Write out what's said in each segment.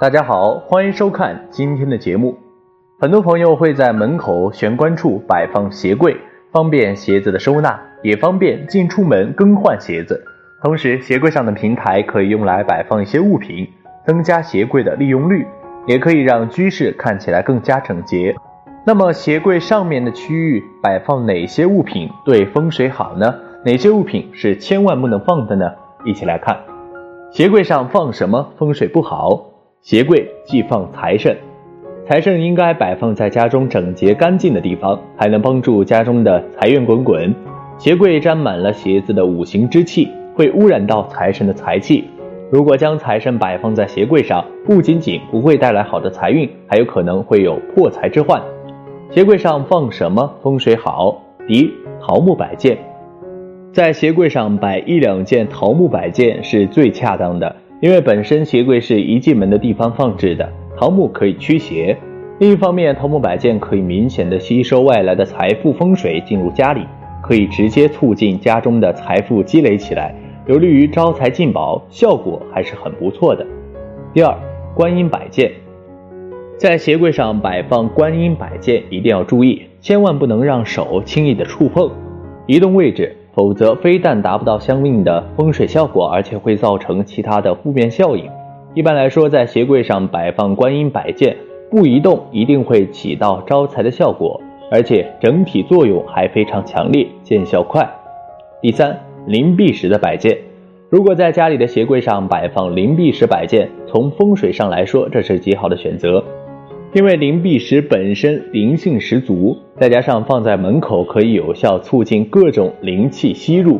大家好，欢迎收看今天的节目。很多朋友会在门口玄关处摆放鞋柜，方便鞋子的收纳，也方便进出门更换鞋子。同时，鞋柜上的平台可以用来摆放一些物品，增加鞋柜的利用率，也可以让居室看起来更加整洁。那么，鞋柜上面的区域摆放哪些物品对风水好呢？哪些物品是千万不能放的呢？一起来看，鞋柜上放什么风水不好？鞋柜忌放财神，财神应该摆放在家中整洁干净的地方，还能帮助家中的财源滚滚。鞋柜沾满了鞋子的五行之气。会污染到财神的财气。如果将财神摆放在鞋柜上，不仅仅不会带来好的财运，还有可能会有破财之患。鞋柜上放什么风水好？第一，桃木摆件，在鞋柜上摆一两件桃木摆件是最恰当的，因为本身鞋柜是一进门的地方放置的，桃木可以驱邪。另一方面，桃木摆件可以明显的吸收外来的财富风水进入家里，可以直接促进家中的财富积累起来。有利于招财进宝，效果还是很不错的。第二，观音摆件，在鞋柜上摆放观音摆件一定要注意，千万不能让手轻易的触碰，移动位置，否则非但达不到相应的风水效果，而且会造成其他的负面效应。一般来说，在鞋柜上摆放观音摆件不移动，一定会起到招财的效果，而且整体作用还非常强烈，见效快。第三。灵璧石的摆件，如果在家里的鞋柜上摆放灵璧石摆件，从风水上来说，这是极好的选择。因为灵璧石本身灵性十足，再加上放在门口，可以有效促进各种灵气吸入，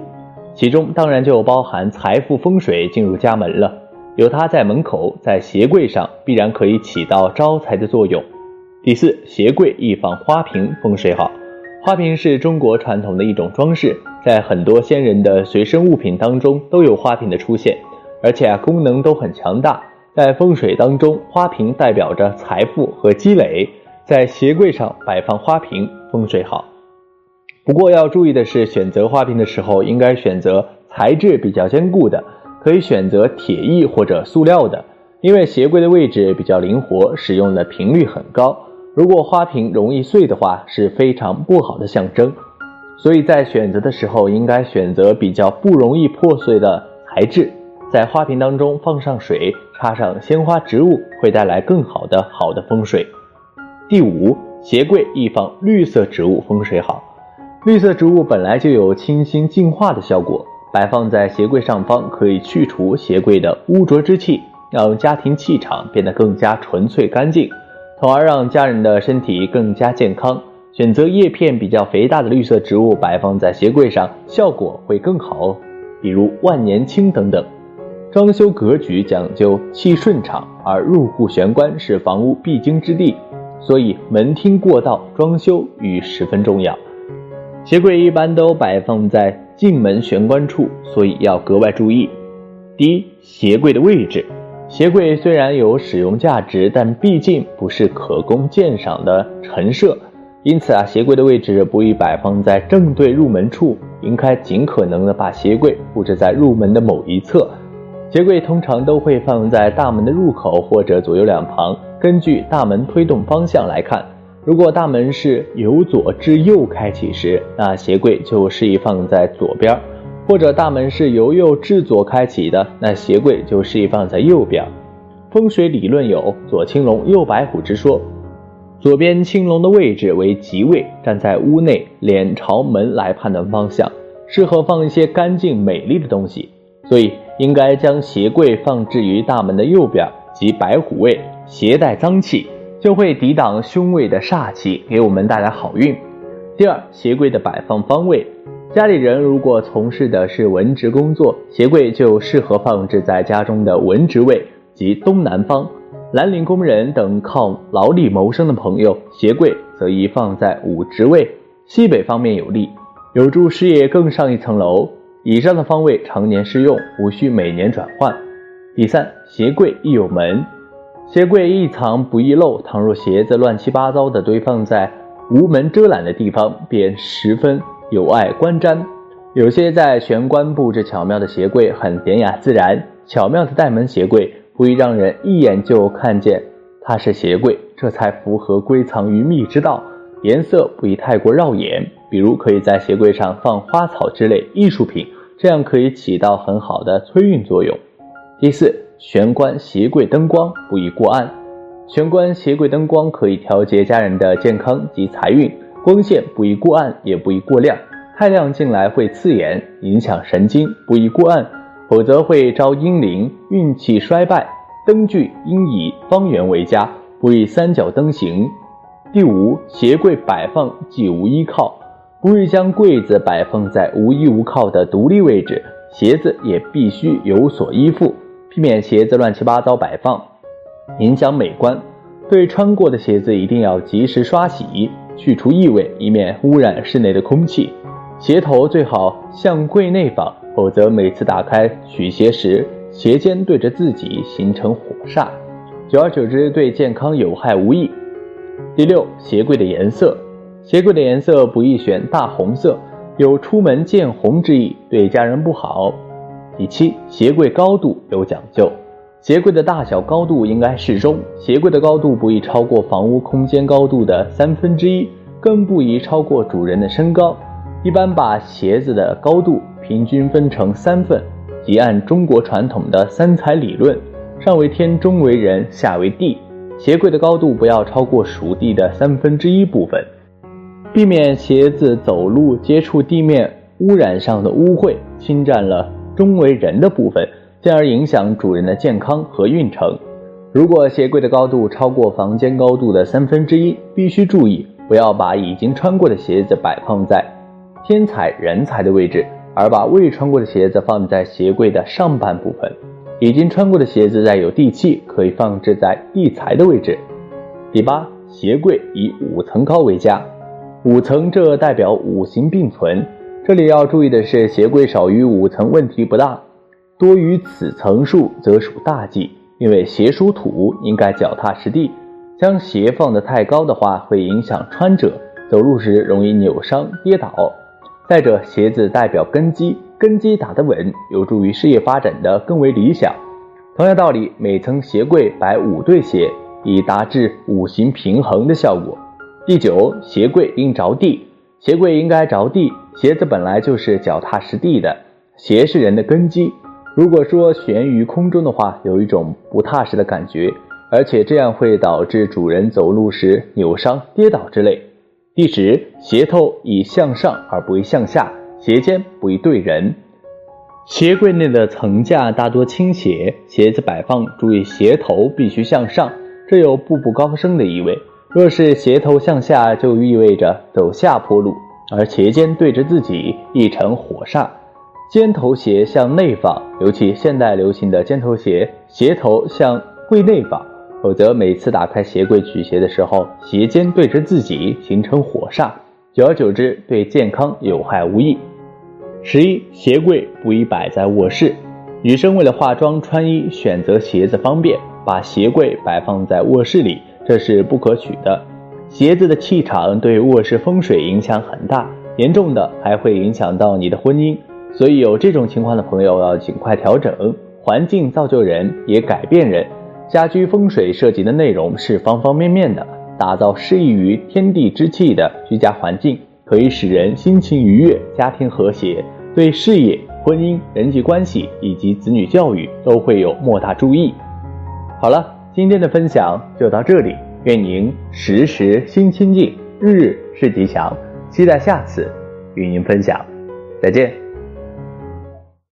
其中当然就包含财富风水进入家门了。有它在门口，在鞋柜上，必然可以起到招财的作用。第四，鞋柜易放花瓶，风水好。花瓶是中国传统的一种装饰。在很多先人的随身物品当中都有花瓶的出现，而且啊功能都很强大。在风水当中，花瓶代表着财富和积累，在鞋柜上摆放花瓶风水好。不过要注意的是，选择花瓶的时候应该选择材质比较坚固的，可以选择铁艺或者塑料的，因为鞋柜的位置比较灵活，使用的频率很高。如果花瓶容易碎的话，是非常不好的象征。所以在选择的时候，应该选择比较不容易破碎的材质。在花瓶当中放上水，插上鲜花植物，会带来更好的好的风水。第五，鞋柜易放绿色植物，风水好。绿色植物本来就有清新净化的效果，摆放在鞋柜上方，可以去除鞋柜的污浊之气，让家庭气场变得更加纯粹干净，从而让家人的身体更加健康。选择叶片比较肥大的绿色植物摆放在鞋柜上，效果会更好哦。比如万年青等等。装修格局讲究气顺畅，而入户玄关是房屋必经之地，所以门厅过道装修与十分重要。鞋柜一般都摆放在进门玄关处，所以要格外注意。第一，鞋柜的位置。鞋柜虽然有使用价值，但毕竟不是可供鉴赏的陈设。因此啊，鞋柜的位置不宜摆放在正对入门处，应该尽可能的把鞋柜布置在入门的某一侧。鞋柜通常都会放在大门的入口或者左右两旁。根据大门推动方向来看，如果大门是由左至右开启时，那鞋柜就适宜放在左边；或者大门是由右至左开启的，那鞋柜就适宜放在右边。风水理论有“左青龙，右白虎”之说。左边青龙的位置为吉位，站在屋内，脸朝门来判断方向，适合放一些干净美丽的东西。所以应该将鞋柜放置于大门的右边，即白虎位，携带脏气，就会抵挡凶位的煞气，给我们带来好运。第二，鞋柜的摆放方位，家里人如果从事的是文职工作，鞋柜就适合放置在家中的文职位，及东南方。蓝领工人等靠劳力谋生的朋友，鞋柜则宜放在五职位西北方面有利，有助事业更上一层楼。以上的方位常年适用，无需每年转换。第三，鞋柜亦有门，鞋柜易藏不易漏。倘若鞋子乱七八糟的堆放在无门遮拦的地方，便十分有碍观瞻。有些在玄关布置巧妙的鞋柜，很典雅自然，巧妙的带门鞋柜。不易让人一眼就看见它是鞋柜，这才符合归藏于密之道。颜色不宜太过绕眼，比如可以在鞋柜上放花草之类艺术品，这样可以起到很好的催运作用。第四，玄关鞋柜灯光不宜过暗。玄关鞋柜灯光可以调节家人的健康及财运，光线不宜过暗，也不宜过亮。太亮进来会刺眼，影响神经，不宜过暗，否则会招阴灵，运气衰败。灯具应以方圆为佳，不宜三角灯形。第五，鞋柜摆放既无依靠，不宜将柜子摆放在无依无靠的独立位置，鞋子也必须有所依附，避免鞋子乱七八糟摆放，影响美观。对穿过的鞋子一定要及时刷洗，去除异味，以免污染室内的空气。鞋头最好向柜内放，否则每次打开取鞋时，鞋尖对着自己，形成火煞，久而久之对健康有害无益。第六，鞋柜的颜色，鞋柜的颜色不宜选大红色，有出门见红之意，对家人不好。第七，鞋柜高度有讲究，鞋柜的大小高度应该适中，鞋柜的高度不宜超过房屋空间高度的三分之一，更不宜超过主人的身高。一般把鞋子的高度平均分成三份，即按中国传统的三才理论，上为天，中为人，下为地。鞋柜的高度不要超过属地的三分之一部分，避免鞋子走路接触地面污染上的污秽，侵占了中为人的部分，进而影响主人的健康和运程。如果鞋柜的高度超过房间高度的三分之一，必须注意，不要把已经穿过的鞋子摆放在天才人才的位置，而把未穿过的鞋子放在鞋柜的上半部分。已经穿过的鞋子，带有地气，可以放置在地财的位置。第八，鞋柜以五层高为佳。五层这代表五行并存，这里要注意的是，鞋柜少于五层问题不大，多于此层数则属大忌。因为鞋属土，应该脚踏实地，将鞋放得太高的话，会影响穿者走路时容易扭伤跌倒。再者，鞋子代表根基。根基打得稳，有助于事业发展的更为理想。同样道理，每层鞋柜摆五对鞋，以达至五行平衡的效果。第九，鞋柜应着地，鞋柜应该着地。鞋子本来就是脚踏实地的，鞋是人的根基。如果说悬于空中的话，有一种不踏实的感觉，而且这样会导致主人走路时扭伤、跌倒之类。第十，鞋头宜向上而不宜向下。鞋尖不宜对人，鞋柜内的层架大多倾斜，鞋子摆放注意鞋头必须向上，这有步步高升的意味。若是鞋头向下，就意味着走下坡路，而鞋尖对着自己，亦成火煞。尖头鞋向内放，尤其现代流行的尖头鞋，鞋头向柜内放，否则每次打开鞋柜取鞋的时候，鞋尖对着自己，形成火煞。久而久之，对健康有害无益。十一，鞋柜不宜摆在卧室。女生为了化妆、穿衣，选择鞋子方便，把鞋柜摆放在卧室里，这是不可取的。鞋子的气场对卧室风水影响很大，严重的还会影响到你的婚姻。所以有这种情况的朋友要尽快调整。环境造就人，也改变人。家居风水涉及的内容是方方面面的。打造适宜于天地之气的居家环境，可以使人心情愉悦、家庭和谐，对事业、婚姻、人际关系以及子女教育都会有莫大注意。好了，今天的分享就到这里，愿您时时心清静，日日是吉祥。期待下次与您分享，再见。